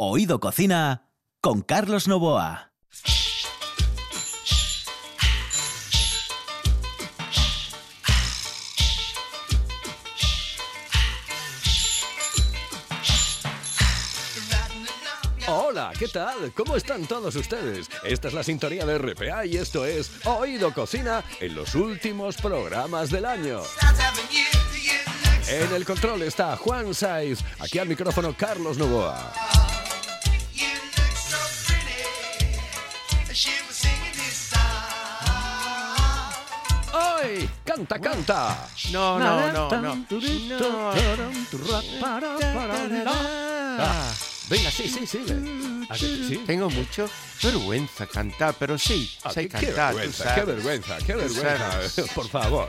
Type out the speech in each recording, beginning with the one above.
Oído Cocina con Carlos Novoa. Hola, ¿qué tal? ¿Cómo están todos ustedes? Esta es la sintonía de RPA y esto es Oído Cocina en los últimos programas del año. En el control está Juan Saiz, aquí al micrófono Carlos Novoa. ¡Canta, canta! No, no, no, no. Ah, venga, sí, sí, sí. ¿A que sí? Tengo mucho vergüenza cantar, pero sí, Ah, sé qué, qué cantar. tú vergüenza, sabes. qué vergüenza, qué vergüenza. sabes. Por favor.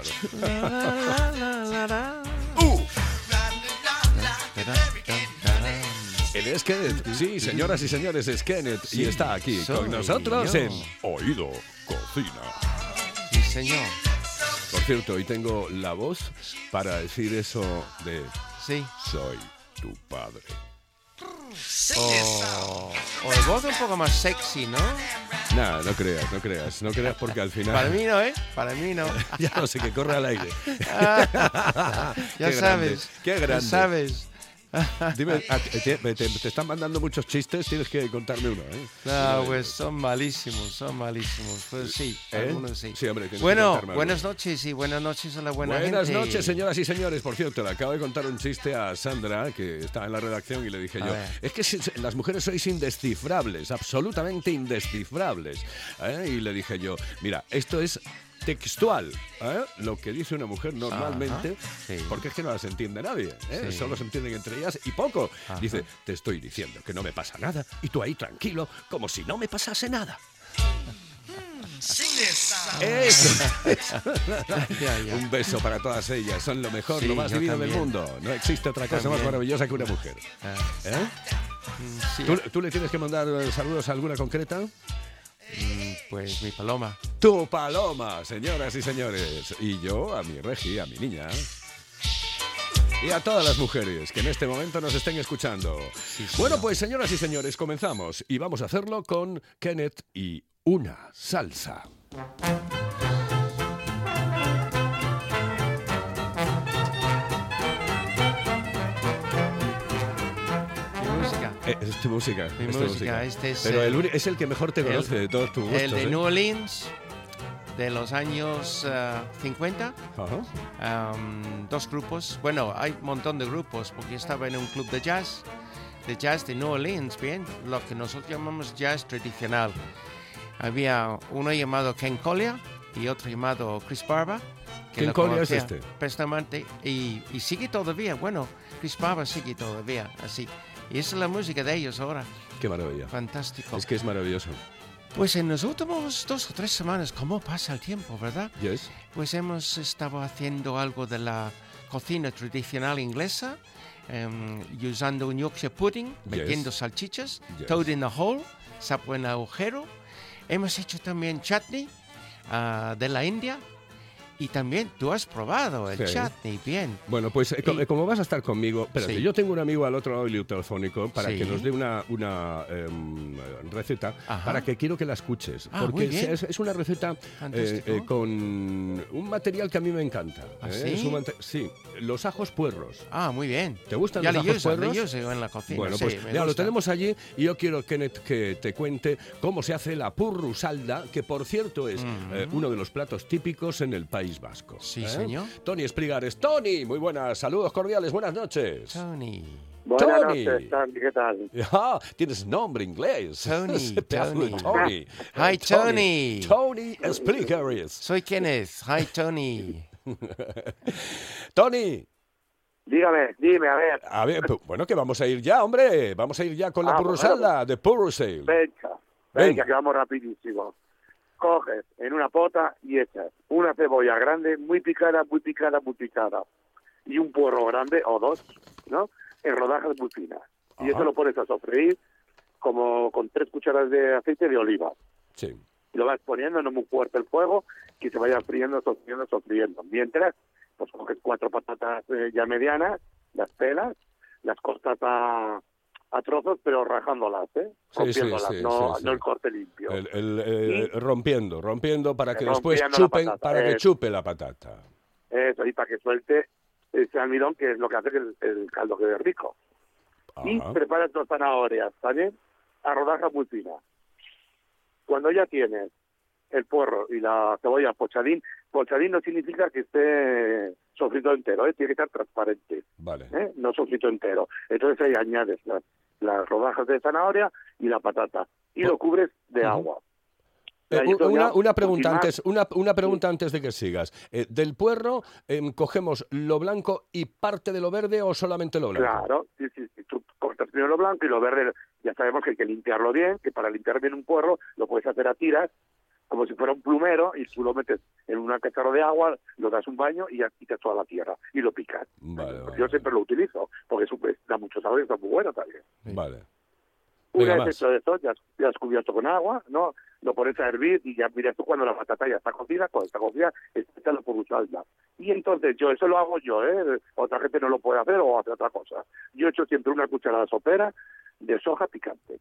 Él es Kenneth. Sí, señoras y señores, es Kenneth. y está aquí con nosotros yo. en Oído Cocina. Sí, señor. Por cierto, hoy tengo la voz para decir eso de Sí. soy tu padre. O, o el voz un poco más sexy, ¿no? Nada, no creas, no creas, no creas porque al final... Para mí no, ¿eh? Para mí no. ya no sé que corre al aire. Ya Qué grande, sabes. qué ya grande. sabes. Dime, ah, te, te- te están mandando muchos chistes, tienes que contarme uno, ¿eh? No, pues son malísimos, son malísimos. Pues sí, ¿Eh? algunos sí. Sí, hombre, Bueno, buenas noches y buenas noches a la buena Buenas gente. noches, señoras y señores. Por cierto, le acabo de contar un chiste a Sandra, que está en la redacción, y le dije A yo, ver. es que si- las mujeres sois indescifrables, absolutamente indescifrables. ¿eh? Y le dije yo, mira, esto es textual, ¿eh? lo que dice una mujer normalmente, sí. porque es que no las entiende nadie, ¿eh? Sí. solo se entienden entre ellas y poco. Ajá. Dice, te estoy diciendo que no me pasa nada, y tú ahí tranquilo, como si no me pasase nada. Eso. Ya, ya. Un beso para todas ellas. Son lo mejor, Sí, lo más divino del mundo. No existe otra cosa más maravillosa que una mujer. Ah, ¿Eh? mm, sí, ¿Tú, tú le tienes que mandar saludos a alguna concreta? mm, pues mi paloma. Tu paloma, señoras y señores. Y yo a mi Regi, a mi niña. Y a todas las mujeres que en este momento nos estén escuchando. bueno, pues señoras y señores, comenzamos. Y vamos a hacerlo con Kenneth y una salsa. Es tu música. Mi es tu música, este es, Pero eh, el es el que mejor te el- conoce de todos tus gustos. El de ¿eh? New Orleans de los años ah, 50. Ajá. am, dos grupos. Bueno, hay un montón de grupos porque estaba en un club de jazz. De jazz de New Orleans, bien. Lo que nosotros llamamos jazz tradicional. Había uno llamado Ken Collier y otro llamado Chris Barber. que lo Collier es este. Personalmente. Y, y sigue todavía. Bueno, Chris Barber sigue todavía. Así. Y esa es la música de ellos ahora. Qué maravilla. Fantástico. Es que es maravilloso. Pues en los últimos dos o tres semanas, ¿cómo pasa el tiempo, verdad? Yes. Pues hemos estado haciendo algo de la cocina tradicional inglesa, y usando un Yorkshire pudding, metiendo salchichas, Yes. toad in the hole, sapo en agujero. Hemos hecho también chutney ah, de la India. Y también tú has probado el Sí. chutney, bien. Bueno, pues eh, Y- eh, como vas a estar conmigo, espérate, Sí. yo tengo un amigo al otro lado del telefónico para Sí. que nos dé una, una em, receta Ajá. para que quiero que la escuches. Ah, porque es, es una receta eh, eh, con un material que a mí me encanta. ¿Ah, ¿eh? sí? Los ajos puerros. Ah, muy bien. ¿Te gustan ya los ajos uso, puerros? en la cocina. Bueno, pues ya lo tenemos allí y yo quiero, Kenneth, que te cuente cómo se hace la purrusalda, que por cierto es eh, uno de los platos típicos en el País Vasco. Sí, ¿eh? señor. Tony Esprigares. Tony, muy buenas, saludos cordiales, buenas noches. Tony. Buenas Tony. noches, Sandy, ¿qué tal? Ah, tienes nombre inglés. Tony, Tony. Tony. Hi, Tony. Tony Esprigares. Soy Kenneth. Hi, Tony. Tony, Dígame, dime, a ver, a ver, bueno, que vamos a ir ya, hombre. Vamos a ir ya con la Ah, purrusalda de Purrusale. venga, Venga. venga, que vamos rapidísimo. Coges en una pota y echas una cebolla grande, muy picada, muy picada, muy picada, y un puerro grande o dos, ¿no? En rodajas muy finas. Y Ajá. eso lo pones a sofreír como con tres cucharas de aceite de oliva. Sí. Y lo vas poniendo no muy fuerte el fuego, que se vaya friendo, sofriendo, sofriendo. Mientras, pues coges cuatro patatas eh, ya medianas, las pelas, las cortas a, a trozos, pero rajándolas, ¿eh? Sí, sí, Rompiéndolas, sí, no, sí, no el corte limpio. El- el, Y- rompiendo, rompiendo para que después chupen, patata, para que chupe la patata. Eso, y para que suelte ese almidón, que es lo que hace que el, el caldo quede rico. Y Ajá. prepara tus zanahorias, ¿vale? A rodajas muy. Cuando ya tienes el puerro y la cebolla pochadín, pochadín no significa que esté sofrito entero, ¿eh? tiene que estar transparente, Vale. ¿eh? no sofrito entero. Entonces ahí añades las, las rodajas de zanahoria y la patata y lo cubres de agua. Eh, una, una pregunta antes, una, una pregunta antes de que sigas. Eh, del puerro em, cogemos lo blanco y parte de lo verde o solamente lo blanco. Claro, sí, sí, sí. Tú cortas primero lo blanco y lo verde, ya sabemos que hay que limpiarlo bien, que para limpiar bien un puerro lo puedes hacer a tiras, como si fuera un plumero, y tú lo metes en una cacharro de agua, lo das un baño y ya quitas toda la tierra y lo picas. Vale, Yo vale, siempre lo utilizo, porque eso pues, da mucho sabor y está muy bueno también. vale. Una vez hecho esto, ya, has- ya has cubierto con agua, ¿no? Lo pones a hervir y ya miras tú cuando la patata ya está cocida, cuando está cocida, échalo por un salda. Y entonces yo, eso lo hago yo, ¿eh? Otra gente no lo puede hacer o hace otra cosa. Yo echo siempre una cucharada sopera de soja picante.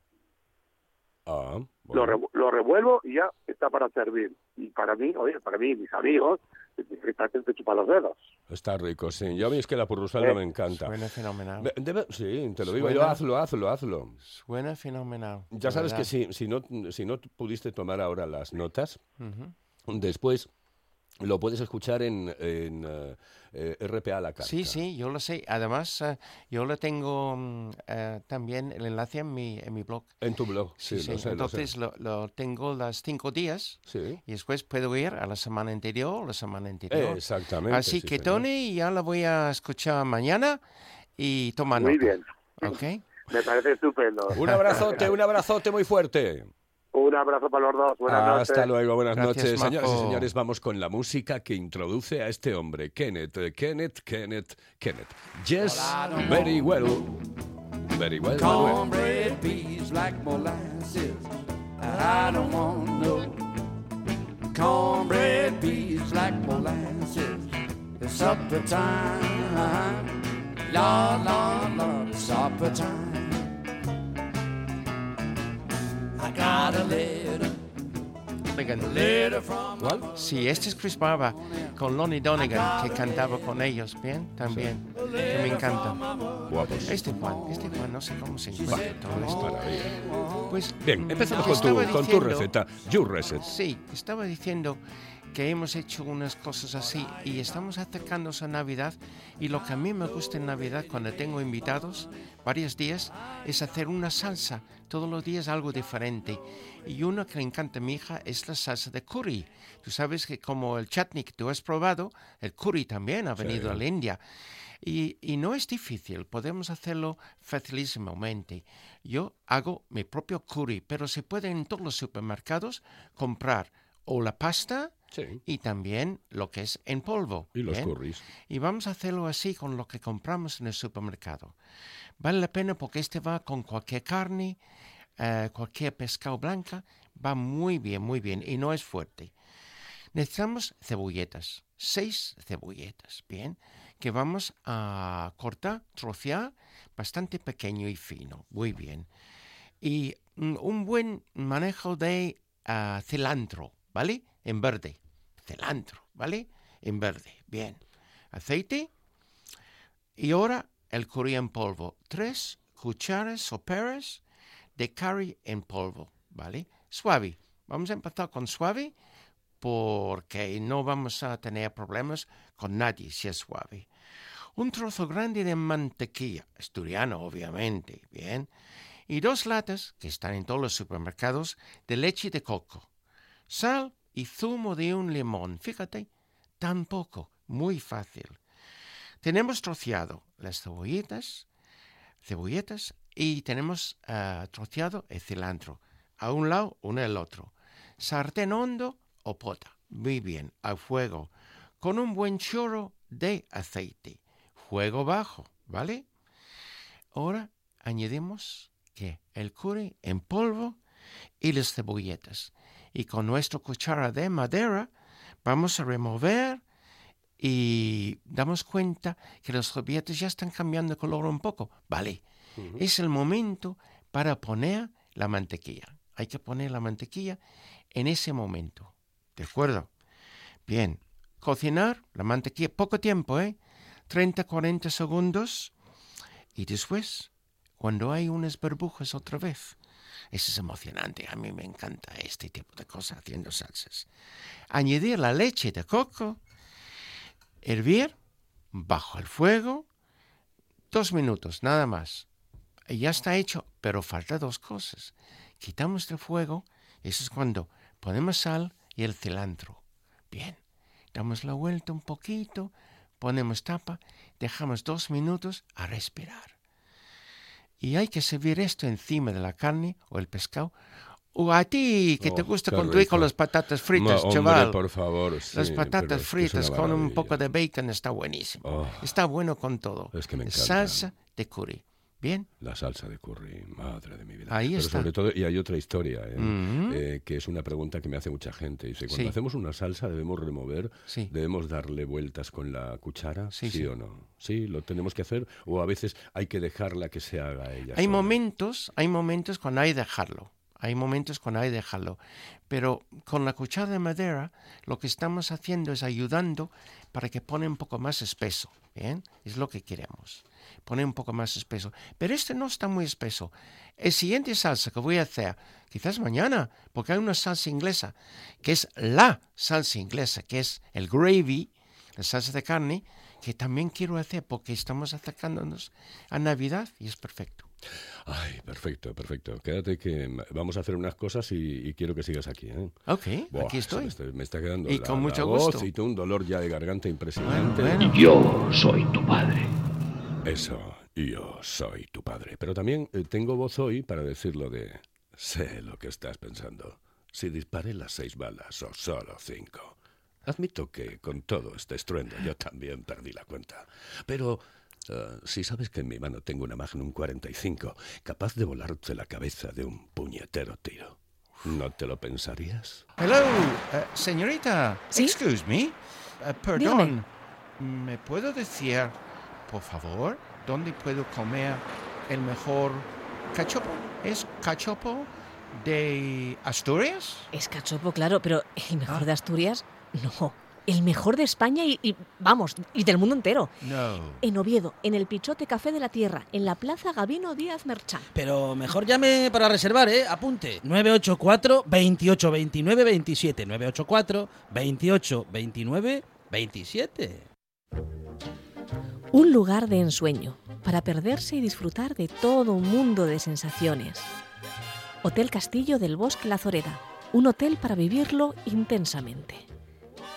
Ah, Lo, revu- lo revuelvo y ya está para servir. Y para mí, oye, para mí, mis amigos, te chupa los dedos. Está rico, sí. Yo a mí es que la purrusalda Eh, me encanta. Suena fenomenal. Debe- sí, te lo digo yo, Suena- hazlo, hazlo, hazlo. Suena fenomenal. Ya sabes que si, si, no, si no pudiste tomar ahora las notas, después lo puedes escuchar en, en eh, eh, RPA la carta. Sí, sí, yo lo sé. Además, eh, yo lo tengo mm, eh, también el enlace en mi, en mi blog. En tu blog, sí, Sí, lo sí. sé, lo sé. Entonces lo, lo tengo las cinco días Sí, y después puedo ir a la semana anterior, la semana anterior. exactamente. Así sí, que, señor. Tony, ya la voy a escuchar mañana y toma Muy bien. ¿Ok? Me parece estupendo. Un abrazote, un abrazote muy fuerte. Un abrazo para los dos. Buenas noches. Hasta luego, buenas Gracias, noches. Señoras y Majo. señores, vamos con la música que introduce a este hombre, Kenneth, eh, Kenneth, Kenneth, Kenneth. Yes, very well. Very well. Cornbread, peas like molasses. I don't want no cornbread, peas like molasses. It's supper time. Lord, Lord, Lord, it's supper time. Donegan. Sí, este es Chris Barba con Lonnie Donegan, que cantaba con ellos, bien, también, que me encanta. Guapos. Este Juan, este Juan, no sé cómo se encuentra todo esto. Pues, Bien, empezamos con tu, estaba con tu diciendo- receta, Your Reset. Sí, estaba diciendo que hemos hecho unas cosas así y estamos acercándonos a Navidad y lo que a mí me gusta en Navidad cuando tengo invitados varios días es hacer una salsa, todos los días algo diferente. Y uno que le encanta a mi hija es la salsa de curry. Tú sabes que como el chutney que tú has probado, el curry también ha venido a la India. Y, y no es difícil, podemos hacerlo facilísimamente. Yo hago mi propio curry, pero se puede en todos los supermercados comprar o la pasta Sí. y también lo que es en polvo. Y los ¿bien? curries. Y vamos a hacerlo así con lo que compramos en el supermercado. Vale la pena porque este va con cualquier carne, eh, cualquier pescado blanca, va muy bien, muy bien y no es fuerte. Necesitamos cebolletas, seis cebolletas, bien, que vamos a cortar, trocear bastante pequeño y fino, muy bien. Y mm, un buen manejo de ah, cilantro, ¿vale? En verde, cilantro, ¿vale? En verde, bien. Aceite y ahora el curry en polvo, tres cucharas soperas de curry en polvo, ¿vale? Suave. Vamos a empezar con suave porque no vamos a tener problemas con nadie si es suave. Un trozo grande de mantequilla, asturiano obviamente, bien. Y dos latas, que están en todos los supermercados, de leche de coco. Sal y zumo de un limón. Fíjate, tan poco, muy fácil. Tenemos troceado las cebolletas, cebolletas y tenemos ah, troceado el cilantro. A un lado, uno al otro. Sartén hondo o pota. Muy bien, a fuego. Con un buen chorro de aceite. Fuego bajo, ¿vale? Ahora añadimos que el curry en polvo y las cebolletas. Y con nuestra cuchara de madera vamos a remover y damos cuenta que los cebolletas ya están cambiando de color un poco. Vale. es el momento para poner la mantequilla. Hay que poner la mantequilla en ese momento. ¿De acuerdo? Bien. Cocinar la mantequilla, poco tiempo, ¿eh? 30, 40 segundos. Y después, cuando hay unas burbujas otra vez. Eso es emocionante. A mí me encanta este tipo de cosas haciendo salsas. Añadir la leche de coco. Hervir bajo el fuego. Dos minutos, nada más. Y ya está hecho, pero falta dos cosas. Quitamos del fuego. Eso es cuando ponemos sal y el cilantro. Bien. Damos la vuelta un poquito. Ponemos tapa. Dejamos dos minutos a respirar y hay que servir esto encima de la carne o el pescado. O a ti, que te Oh, gusta qué conduir con las patatas fritas, Ma- hombre, chaval. por favor. las sí, pero patatas fritas con un poco de bacon está buenísimo. Oh. Está bueno con todo. Es que me encanta. Salsa de curry. Bien. La salsa de curry, madre de mi vida. Ahí Pero está. sobre todo, y hay otra historia, ¿eh? Ujú. Eh, que es una pregunta que me hace mucha gente. Dice, cuando Sí. hacemos una salsa debemos remover, Sí. debemos darle vueltas con la cuchara, Sí, sí, sí. o no. Sí, lo tenemos que hacer o a veces hay que dejarla que se haga ella. Hay sola. momentos, hay momentos cuando hay que dejarlo. Hay momentos cuando hay que dejarlo. Pero con la cuchara de madera lo que estamos haciendo es ayudando para que pone un poco más espeso. ¿Bien? Es lo que queremos. Poner un poco más espeso. Pero este no está muy espeso. El siguiente salsa que voy a hacer, quizás mañana, porque hay una salsa inglesa, que es la salsa inglesa, que es el gravy, la salsa de carne, que también quiero hacer porque estamos acercándonos a Navidad y es perfecto. Ay, perfecto, perfecto. Quédate que vamos a hacer unas cosas y, y quiero que sigas aquí. ¿eh? Ok, Buah, aquí se me estoy. está- Me está quedando Y la, con la mucho voz gusto. y tú un dolor ya de garganta impresionante. Bueno, Yo soy tu padre. Eso, yo soy tu padre. Pero también eh, tengo voz hoy para decirlo de... Sé lo que estás pensando. Si disparé las seis balas o solo cinco. Admito que con todo este estruendo yo también perdí la cuenta. Pero eh, si sabes que en mi mano tengo una Magnum 45 capaz de volarte la cabeza de un puñetero tiro, ¿no te lo pensarías? Hello, eh, señorita. ¿Sí? Excuse me. Eh, perdón. Dígame. ¿Me puedo decir, por favor, dónde puedo comer el mejor cachopo? ¿Es cachopo de Asturias? Es cachopo, claro, pero el mejor Ah. de Asturias, no. El mejor de España y, y, vamos, y del mundo entero. No. En Oviedo, en el Pichote Café de la Tierra, en la Plaza Gabino Díaz Merchán. Pero mejor llame para reservar, ¿eh? Apunte. 984 28 29 27. 984 28 29 27. Un lugar de ensueño, para perderse y disfrutar de todo un mundo de sensaciones. Hotel Castillo del Bosque La Zoreda, un hotel para vivirlo intensamente.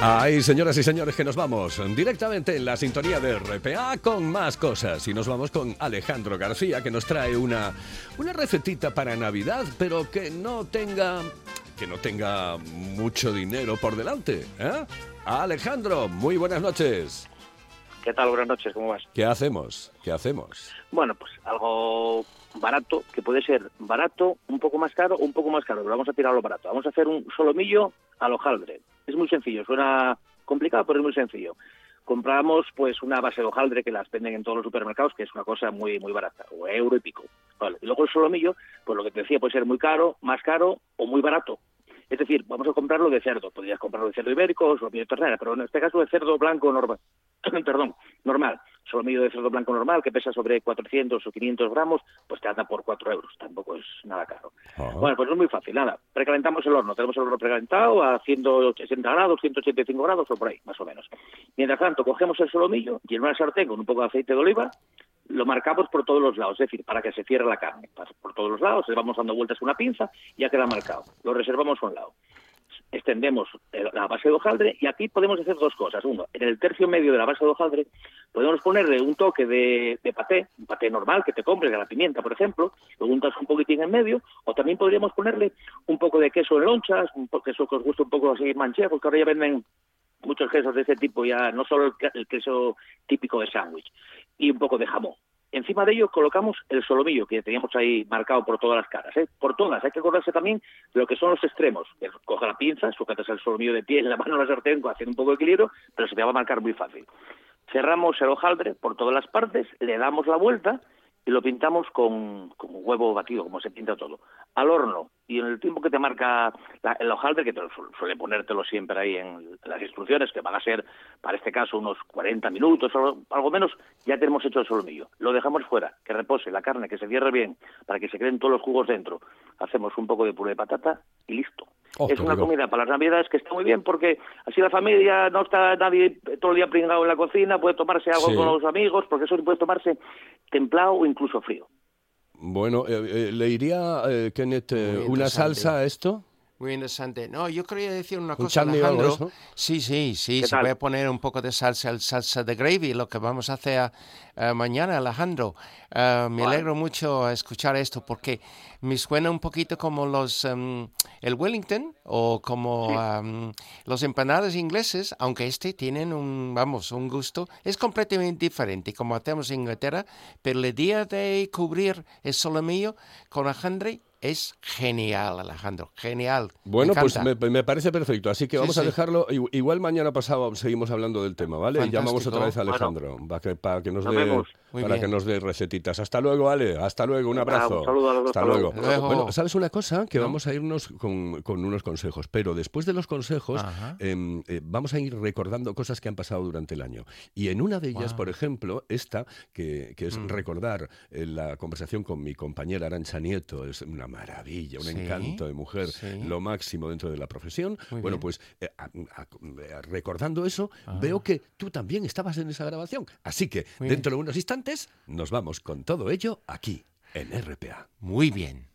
Ay, señoras y señores, que nos vamos directamente en la sintonía de RPA con más cosas. Y nos vamos con Alejandro García, que nos trae una, una recetita para Navidad, pero que no tenga, que no tenga mucho dinero por delante. ¿eh? Alejandro, muy buenas noches. ¿Qué tal? Buenas noches, ¿cómo vas? ¿Qué hacemos? ¿Qué hacemos? Bueno, pues algo barato, que puede ser barato, un poco más caro un poco más caro, pero vamos a tirar lo barato. Vamos a hacer un solomillo al hojaldre. Es muy sencillo, suena complicado, pero es muy sencillo. Compramos pues una base de hojaldre que las venden en todos los supermercados, que es una cosa muy muy barata, o euro y pico. Y luego el solomillo, pues lo que te decía, puede ser muy caro, más caro o muy barato. Es decir, vamos a comprarlo de cerdo. Podrías comprarlo de cerdo ibérico o solomillo de ternera, pero en este caso de cerdo blanco normal. Perdón, normal. Solomillo de cerdo blanco normal que pesa sobre 400 o 500 gramos, pues te anda por 4 euros. Tampoco es nada caro. Ah, Bueno, pues es muy fácil, nada. Precalentamos el horno. Tenemos el horno precalentado a 180 grados, 185 grados o por ahí, más o menos. Mientras tanto, cogemos el solomillo y en una sartén con un poco de aceite de oliva lo marcamos por todos los lados, es decir, para que se cierre la carne. Por todos los lados, le vamos dando vueltas con una pinza ya queda marcado. Lo reservamos a un lado. extendemos la base de hojaldre y aquí podemos hacer dos cosas. Uno, en el tercio medio de la base de hojaldre podemos ponerle un toque de, de paté, un paté normal que te compres, de la pimienta, por ejemplo, lo untas un poquitín en medio, o también podríamos ponerle un poco de queso en lonchas, un queso que os guste un poco así manchego, porque ahora ya venden muchos quesos de ese tipo, ya no solo el queso típico de sándwich, y un poco de jamón. Encima de ello colocamos el solomillo que teníamos ahí marcado por todas las caras, ¿eh? por todas. Hay que acordarse también de lo que son los extremos. Coge la pinza, sujetas el solomillo de pie en la mano en la sartén, haciendo un poco de equilibrio, pero se te va a marcar muy fácil. Cerramos el hojaldre por todas las partes, le damos la vuelta y lo pintamos con, con huevo batido, como se pinta todo. Al horno. Y en el tiempo que te marca la- el hojaldre, que te lo su- suele ponértelo siempre ahí en las instrucciones, que van a ser, para este caso, unos 40 minutos o algo menos, ya tenemos hecho el solomillo. Lo dejamos fuera, que repose la carne, que se cierre bien, para que se queden todos los jugos dentro. Hacemos un poco de puré de patata y listo. Oh, es una comida para las navidades que está muy bien porque así la familia no está nadie todo el día pringado en la cocina, puede tomarse algo Sí. con los amigos, porque eso puede tomarse templado o incluso frío. Bueno, eh, eh, ¿le iría, eh, Kenneth, eh, una salsa a esto? Muy interesante. No, yo quería decir una ¿Un cosa, Alejandro. eso? Sí, sí, sí. ¿Qué Se tal? puede poner un poco de salsa, el salsa de gravy, lo que vamos a hacer eh, mañana, Alejandro. Eh, me alegro mucho escuchar esto porque me suena un poquito como los em, el Wellington o como em, los empanadas ingleses, aunque este tienen un, vamos, un gusto. Es completamente diferente como hacemos en Inglaterra, pero la idea de cubrir el solomillo con hojaldre es genial, Alejandro, genial. Bueno, me pues me, me parece perfecto. Así que Sí, vamos a dejarlo. Igual mañana pasado seguimos hablando del tema, ¿vale? Y Llamamos Fantástico. otra vez a Bueno. Alejandro para que, para que nos, dé para que nos dé recetitas. Hasta luego, Ale. Hasta luego. Un abrazo. un saludo a los dos. Hasta luego. Bueno, ¿sabes una cosa? Que ¿No? vamos a irnos con, con unos consejos. Pero después de los consejos, em, eh, vamos a ir recordando cosas que han pasado durante el año. Y en una de ellas, Wow. por ejemplo, esta, que, que es Mm. recordar eh, la conversación con mi compañera Arancha Nieto, es una maravilla, un Sí, encanto de mujer, sí. lo máximo dentro de la profesión. Muy bueno, bien. pues eh, a- a- a- recordando eso, Ah. veo que tú también estabas en esa grabación. Así que Muy dentro de unos instantes nos vamos con todo ello aquí en RPA. Muy bien.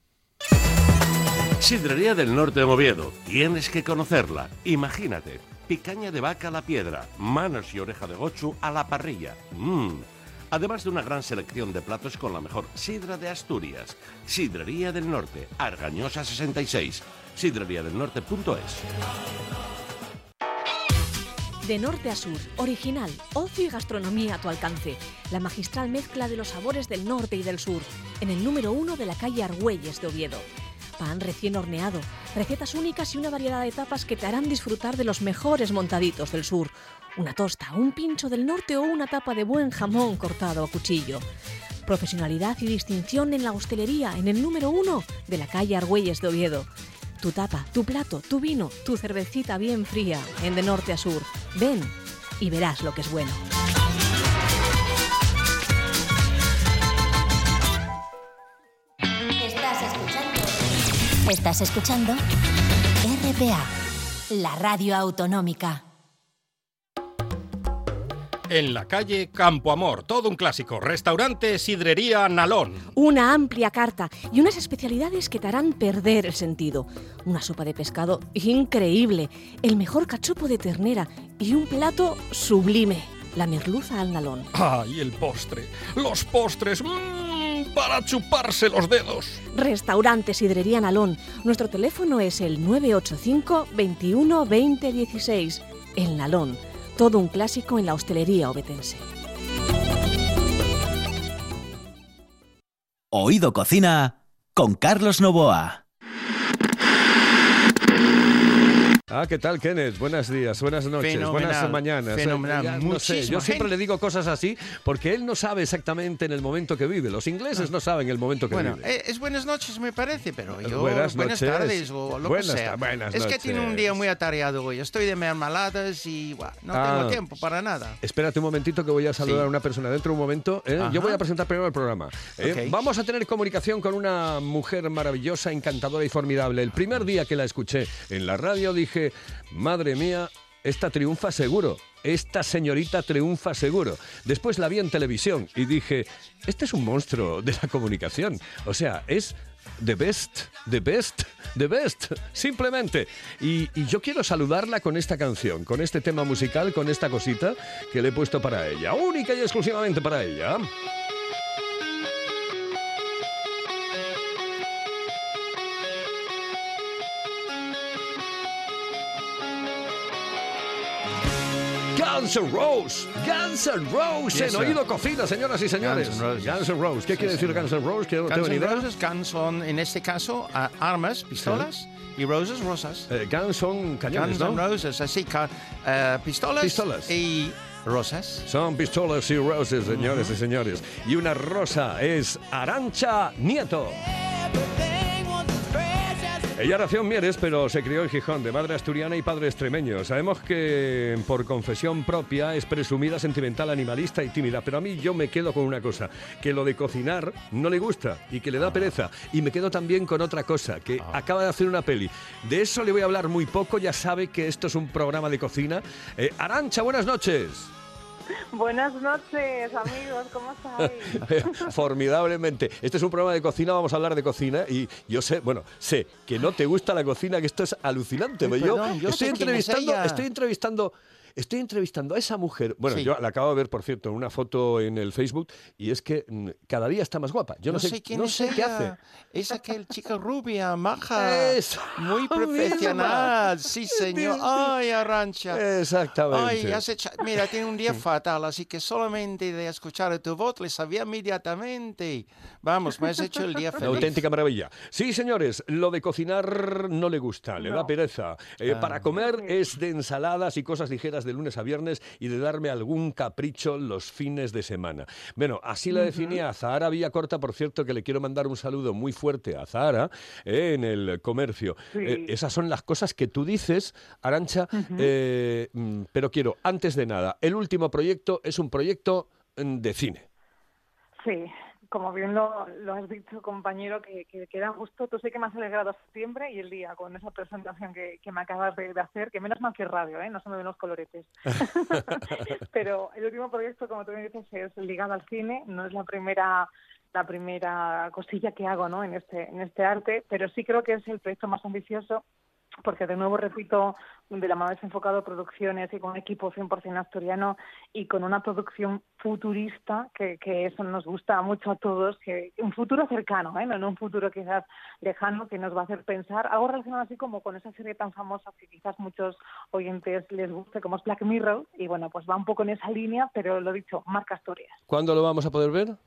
Sidrería del Norte de Oviedo. Tienes que conocerla. Imagínate. Picaña de vaca a la piedra, manos y oreja de gochu a la parrilla. Mmm. Además de una gran selección de platos con la mejor sidra de Asturias. Sidrería del Norte, Argañosa 66. Sidreriadelnorte.es. De norte a sur, original, ocio y gastronomía a tu alcance. La magistral mezcla de los sabores del norte y del sur, en el número uno de la calle Argüelles de Oviedo. Pan recién horneado, recetas únicas y una variedad de tapas que te harán disfrutar de los mejores montaditos del sur. Una tosta, un pincho del norte o una tapa de buen jamón cortado a cuchillo. Profesionalidad y distinción en la hostelería, en el número uno de la calle Argüelles de Oviedo. Tu tapa, tu plato, tu vino, tu cervecita bien fría, en de norte a sur. Ven y verás lo que es bueno. Estás escuchando RPA, la radio autonómica. En la calle Campo Amor, todo un clásico. Restaurante Sidrería Nalón. Una amplia carta y unas especialidades que te harán perder el sentido. Una sopa de pescado increíble, el mejor cachopo de ternera y un plato sublime, la merluza al nalón. ¡Ay, el postre! ¡Los postres! ¡Mmm! Para chuparse los dedos. Restaurante Sidrería Nalón. Nuestro teléfono es el 985 21 20 16. El Nalón. Todo un clásico en la hostelería obetense. Oído Cocina con Carlos Novoa. Ah, ¿qué tal, Kenneth? Buenos días, buenas noches, Fenomenal, buenas mañanas. fenomenal. Ya no sé, yo siempre le digo cosas así porque él no sabe exactamente en el momento que vive. Los ingleses no saben el momento que Bueno, vive. eh, es buenas noches, me parece, pero yo. Buenas noches. tardes o lo Buenas que sea. buenas es que tiene un día muy atareado hoy. Estoy de mermeladas y buah, no Ah. tengo tiempo para nada. Espérate un momentito que voy a saludar Sí. a una persona dentro de un momento. ¿eh? Yo voy a presentar primero el programa. ¿eh? Ok. Vamos a tener comunicación con una mujer maravillosa, encantadora y formidable. El primer día que la escuché en la radio dije, madre mía, esta triunfa seguro. Esta señorita triunfa seguro. Después la vi en televisión y dije, este es un monstruo de la comunicación. O sea, es the best, the best, the best, simplemente. Y, yo quiero saludarla con esta canción, con este tema musical, con esta cosita que le he puesto para ella, única y exclusivamente para ella. Guns N' Roses, Guns N' Roses, Yes, en. Oído Cocina, señoras y señores. Guns N' Roses. Guns N' Roses. ¿Qué quiere decir Guns N' Roses? Que no tengo Guns N'. Roses, Guns son, en este caso, armas, pistolas, y Roses, rosas. Eh, Guns son cañones, Guns ¿no? Roses, así, eh, pistolas, Pistolas. y rosas. Son pistolas y roses, señores y señores. Y una rosa es Arancha Nieto. Ella nació en Mieres, pero se crió en Gijón, de madre asturiana y padre extremeño. Sabemos que por confesión propia es presumida, sentimental, animalista y tímida, pero a mí yo me quedo con una cosa, que lo de cocinar no le gusta y que le da pereza. Y me quedo también con otra cosa, que acaba de hacer una peli. De eso le voy a hablar muy poco, ya sabe que esto es un programa de cocina. Eh, Arancha, buenas noches. Buenas noches, amigos, ¿cómo estáis? Formidablemente. Este es un programa de cocina, vamos a hablar de cocina y yo sé, bueno, sé que no te gusta la cocina, que esto es alucinante. Pero yo, perdón, yo estoy entrevistando, estoy entrevistando Estoy entrevistando a esa mujer. Bueno, Sí. yo la acabo de ver, por cierto, en una foto en el Facebook y es que mm, cada día está más guapa. Yo no, sé, quién no es sé qué ella. hace. Es aquel chica rubia, maja. Esa Muy misma. profesional. Sí, señor. Ay, Arancha. Exactamente. Ay, has hecho- mira, tiene un día fatal, así que solamente de escuchar tu voz le sabía inmediatamente. Vamos, me has hecho el día Una feliz. auténtica maravilla. Sí, señores, lo de cocinar no le gusta, le da pereza. Eh, Ah. Para comer es de ensaladas y cosas ligeras de lunes a viernes y de darme algún capricho los fines de semana. Bueno, así la definía Zahara Villacorta, por cierto, que le quiero mandar un saludo muy fuerte a Zahara eh, en el comercio. Sí. Eh, esas son las cosas que tú dices, Arancha, eh, mm, pero quiero, antes de nada, el último proyecto es un proyecto mm, de cine. Sí, como bien lo, lo has dicho, compañero, que, que, que da gusto. Tú sé que me has alegrado septiembre y el día con esa presentación que, que me acabas de, de hacer, que menos mal que radio, ¿eh? no se me ven los coloretes. Pero el último proyecto, como tú me dices, es ligado al cine. No es la primera la primera cosilla que hago ¿no? en, este, en este arte, pero sí creo que es el proyecto más ambicioso porque de nuevo repito, de la mano desenfocado producciones y con un equipo 100% asturiano y con una producción futurista, que, eso nos gusta mucho a todos, que un futuro cercano, ¿eh? no un futuro quizás lejano, que nos va a hacer pensar, algo relacionado así como con esa serie tan famosa que quizás muchos oyentes les guste, como es Black Mirror, y bueno, pues va un poco en esa línea, pero lo dicho, marca Asturias. ¿Cuándo lo vamos a poder ver?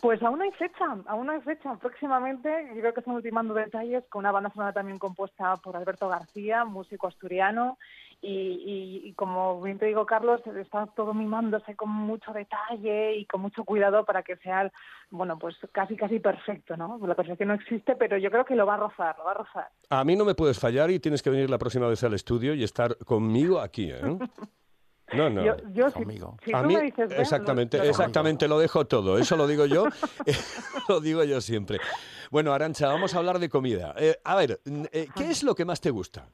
Pues aún hay fecha, aún hay fecha. Próximamente, yo creo que están ultimando detalles con una banda sonora también compuesta por Alberto García, músico asturiano. Y, y- y como bien te digo, Carlos, está todo mimándose con mucho detalle y con mucho cuidado para que sea, bueno, pues casi, casi perfecto, ¿no? La perfección no existe, pero yo creo que lo va a rozar, lo va a rozar. A mí no me puedes fallar y tienes que venir la próxima vez al estudio y estar conmigo aquí, ¿eh? No, no. Yo, yo si, si A mí, me dices, ven, exactamente, lo- lo dejo. exactamente, lo dejo todo. Eso lo digo yo, lo digo yo siempre. Bueno, Arancha, vamos a hablar de comida. Eh, a ver, eh, ¿qué es lo que más te gusta?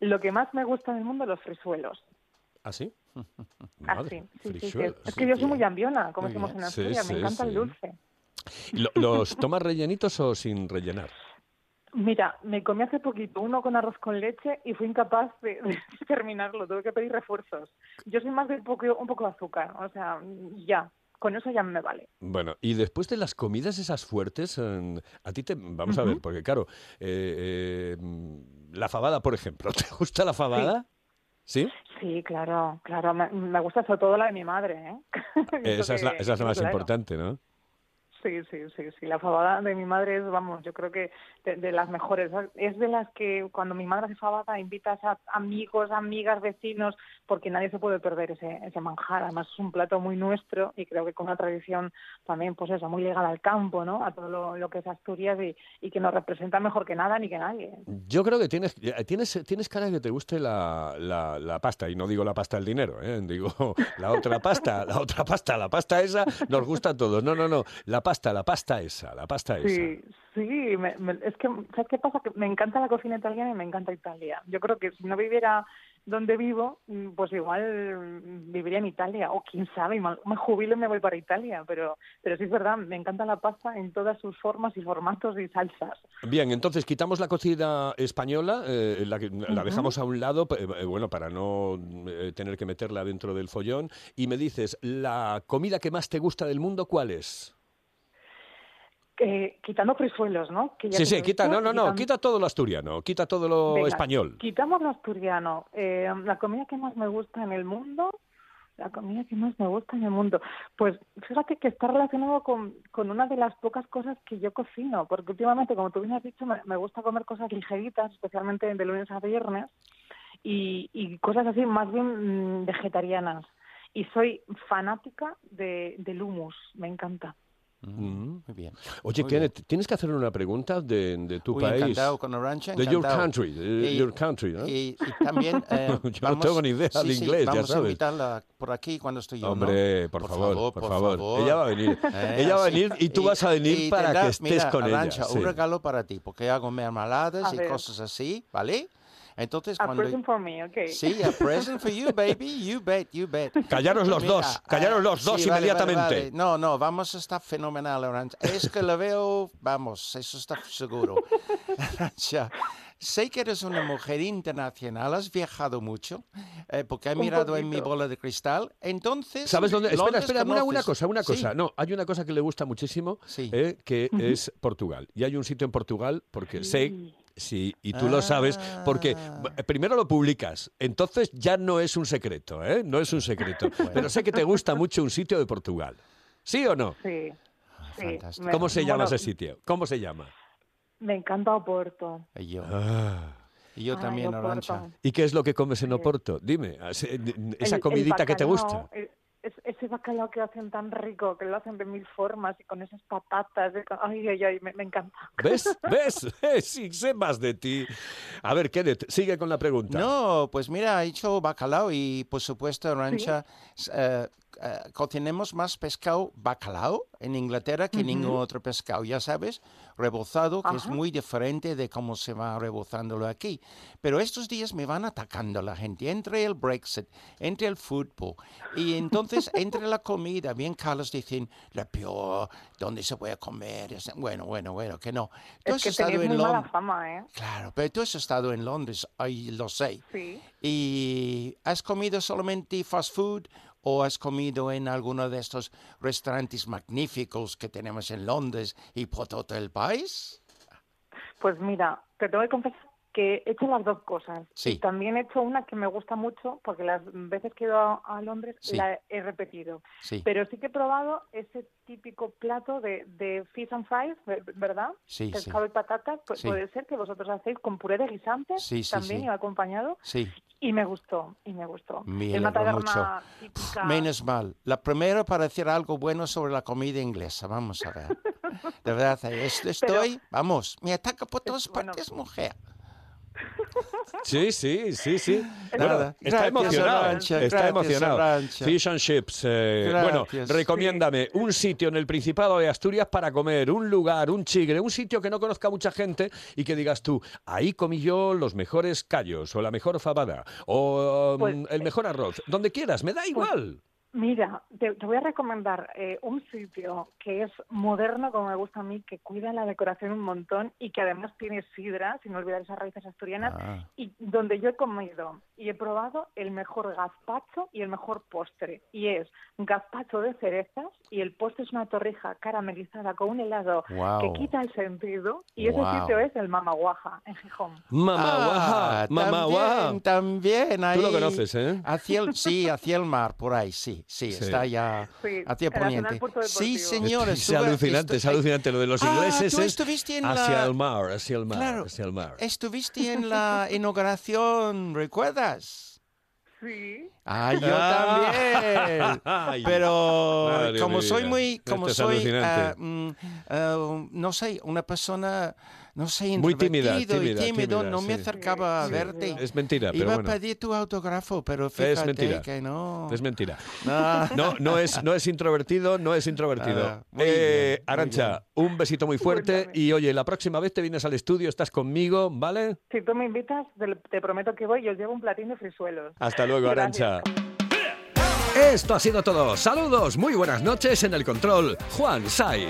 Lo que más me gusta en el mundo, los frisuelos. ¿Ah, sí? Así, sí, sí, sí. frisuelos. Es que yo soy muy ambiona, como decimos en Asturias, sí, me encanta sí. el dulce. Lo- ¿Los tomas rellenitos o sin rellenar? Mira, me comí hace poquito uno con arroz con leche y fui incapaz de, de terminarlo, tuve que pedir refuerzos. Yo soy más de un poco, un poco de azúcar, o sea, ya, con eso ya me vale. Bueno, y después de las comidas esas fuertes, a ti te... Vamos a ver, porque claro, eh, eh, la fabada, por ejemplo, ¿te gusta la fabada? ¿Sí? Sí, claro, claro, me, me gusta sobre todo la de mi madre, ¿eh? Esa es la, esa es la más claro. importante, ¿no? Sí, sí, sí, sí. La fabada de mi madre es, vamos, yo creo que de, las mejores. Es de las que cuando mi madre hace fabada invitas a amigos, amigas, vecinos, porque nadie se puede perder ese, ese manjar. Además es un plato muy nuestro y creo que con una tradición también, pues eso, muy ligada al campo, ¿no? A todo lo, que es Asturias y, que nos representa mejor que nada ni que nadie. Yo creo que tienes, eh, tienes, tienes cara de que te guste la pasta, y no digo la pasta del dinero, ¿eh? digo la otra pasta, la otra pasta, la pasta esa nos gusta a todos. No, no, no, la pasta, la pasta esa, la pasta esa. Sí, sí, me- me- es que, ¿sabes qué pasa? Que me encanta la cocina italiana y me encanta Italia. Yo creo que si no viviera donde vivo, mm, pues igual mm, viviría en Italia, o quién sabe, me jubilo y me voy para Italia, pero, pero sí es verdad, me encanta la pasta en todas sus formas y formatos y salsas. Bien, entonces quitamos la cocina española, eh, la, que- la dejamos a un lado, eh, eh, bueno, para no eh, tener que meterla dentro del follón, y me dices, ¿la comida que más te gusta del mundo cuál es? Eh, quitando frisuelos, ¿no? Que ya Sí, sí, quita, no, no, no, quita todo lo asturiano, quita todo lo Venga, español. Quitamos lo asturiano. Eh, la comida que más me gusta en el mundo, la comida que más me gusta en el mundo. Pues fíjate que está relacionado con, con una de las pocas cosas que yo cocino, porque últimamente, como tú bien has dicho, me, me gusta comer cosas ligeritas, especialmente de lunes a viernes, y, y cosas así más bien mm, vegetarianas. Y soy fanática de, del hummus, me encanta. Mm. Muy bien. Oye, Muy Kenneth, tienes que hacer una pregunta de, de tu Uy, país. encantado con Arancha, De your country, de Y- your country, ¿no? Y, y también eh, Yo no tengo ni idea sí, de sí, inglés, ya vamos a sabes. invitarla por aquí cuando estoy yo, ¿no? Hombre, por, favor, por, favor. favor. Ella va a venir. Eh, ella va a venir y tú vas a venir para tendrá- que estés mira, con Arantxa, ella. sí. un regalo para ti, porque hago mermeladas A y ver. cosas así, ¿vale? Entonces, A cuando... present for me, ok. Sí, a present for you, baby. You bet, you bet. Callaros los dos, callaros los dos sí, vale, vale, inmediatamente. vale. No, no, vamos a estar fenomenal, Arantxa. Es que lo veo, vamos, eso está seguro. Arantxa, sé que eres una mujer internacional, has viajado mucho, eh, porque he Un mirado en mi bola de cristal. Entonces, ¿Sabes dónde? Espera, espera, una, una cosa, una Sí. cosa. No, hay una cosa que le gusta muchísimo, eh, que es Portugal. Y hay un sitio en Portugal, porque sé, sí, y tú lo sabes, porque Ah. b- primero lo publicas, entonces ya no es un secreto, ¿eh? No es un secreto. Pero sé que te gusta mucho un sitio de Portugal. ¿Sí o no? Sí. sí. Me- ¿Cómo se llama bueno, ese sitio? ¿Cómo se llama? Me encanta Oporto. Y yo, Ah. y yo también. Arantxa. ¿Y qué es lo que comes en Oporto? Dime, esa El- el comidita que te gusta. el- es- ese bacalao que hacen tan rico, que lo hacen de mil formas y con esas patatas. de- Ay, ay, ay, me, me encanta. ¿Ves? ¿Ves? Sí, sé más de ti. A ver, Kenneth, sigue con la pregunta. No, pues mira, he hecho bacalao y por supuesto, Rancha, eh, eh, cocinemos más pescado bacalao en Inglaterra que Ujú. ningún otro pescado, ya sabes, rebozado, que es Ajá. muy diferente de cómo se va rebozándolo aquí. Pero estos días me van atacando la gente, entre el Brexit, entre el fútbol, y entonces entre la comida, bien Carlos dicen, la peor, ¿dónde se puede comer? Bueno, bueno, bueno, que no. Tú Es has que estado en Londres. ¿eh? Claro, pero tú has estado en Londres, ahí lo sé. Sí. ¿Y has comido solamente fast food o has comido en alguno de estos restaurantes magníficos que tenemos en Londres y por todo el país? Pues mira, te tengo que confesar que he hecho las dos cosas. Sí. Y también he hecho una que me gusta mucho, porque las veces que he ido a, a Londres Sí. la he repetido. Sí. Pero sí que he probado ese típico plato de, de fish and fries, ver- ¿verdad? Sí, sí. Pescado y patatas, pues Sí. puede ser que vosotros hacéis con puré de guisantes Sí, sí, también sí. y acompañado. Y me gustó, y me gustó. me Es una mucho. típica. Menos mal. La primera para decir algo bueno sobre la comida inglesa. Vamos a ver. De verdad, es- estoy, vamos, me ataca por todas partes, mujer. Sí, sí, sí, sí. Bueno, está emocionado. Está emocionado. Fish and chips. eh, bueno, recomiéndame un sitio en el Principado de Asturias para comer, un lugar, un chigre, un sitio que no conozca mucha gente y que digas tú, ahí comí yo los mejores callos o la mejor fabada o um, Pues, el mejor arroz. Donde quieras, me da igual. Mira, te, te voy a recomendar eh, un sitio que es moderno, como me gusta a mí, que cuida la decoración un montón y que además tiene sidra, sin olvidar esas raíces asturianas, Ah. y donde yo he comido y he probado el mejor gazpacho y el mejor postre. Y es gazpacho de cerezas y el postre es una torrija caramelizada con un helado que quita el sentido. Y ese sitio es el Mama Guaja, en Gijón. Mamá Ah, guaja, mamá también, guaja. También, ahí. Tú lo conoces, ¿eh? Hacia el, sí, hacia el mar, por ahí, sí, sí, Sí. está ya Sí. Puerto Sí, señor. Es estuve- alucinante, es estu- alucinante. Lo de los Ah, ingleses tú es estuviste en hacia la- el mar, hacia el mar, Claro. hacia el mar. Estuviste en la inauguración, ¿recuerdas? Sí. Ah, yo Ah. también. Ay. Pero Madre como soy muy, como es soy, mm, ah, no sé, una persona no sé, Muy tímida, introvertido y tímida, tímido, tímida, no me acercaba a verte. Es mentira, pero Iba bueno. a pedir tu autógrafo, pero fíjate Es mentira. que no. Es mentira. No. No, no es, no es introvertido, no es introvertido. Ah, Eh, bien, Arancha, un besito muy fuerte y oye, la próxima vez te vienes al estudio, estás conmigo, ¿vale? Si tú me invitas, te, prometo que voy y os llevo un platín de frisuelos. Hasta luego. Arancha. Esto ha sido todo. Saludos, muy buenas noches en el control. Juan Sai.